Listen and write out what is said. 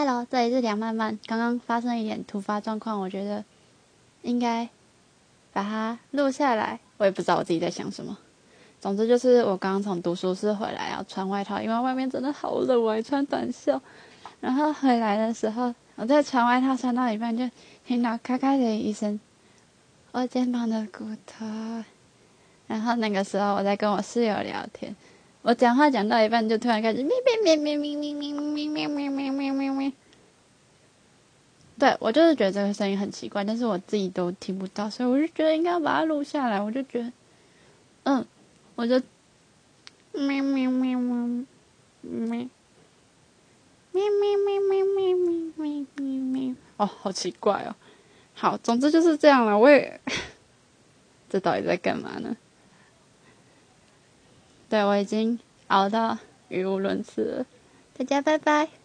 Hello，这里是梁曼曼。刚刚发生一点突发状况，我觉得应该把它录下来。我也不知道我自己在想什么。总之就是我刚刚从读书室回来，要穿外套，因为外面真的好冷，我还穿短袖。然后回来的时候，我在穿外套穿到一半，就听到咔咔的一声，我肩膀的骨头。然后那个时候我在跟我室友聊天，我讲话讲到一半，就突然开始咩咩咩咩咩咩咩咩咩咩咩咩咩。对我就是觉得这个声音很奇怪，但是我自己都听不到，所以我就觉得应该把它录下来。我就觉得，嗯，我就咩咩咩咩咩。咩咩咩咩咩咩咩咩哦，好奇怪哦。好，总之就是这样了。我也，这到底在干嘛呢？对我已经熬到语无伦次了。大家拜拜。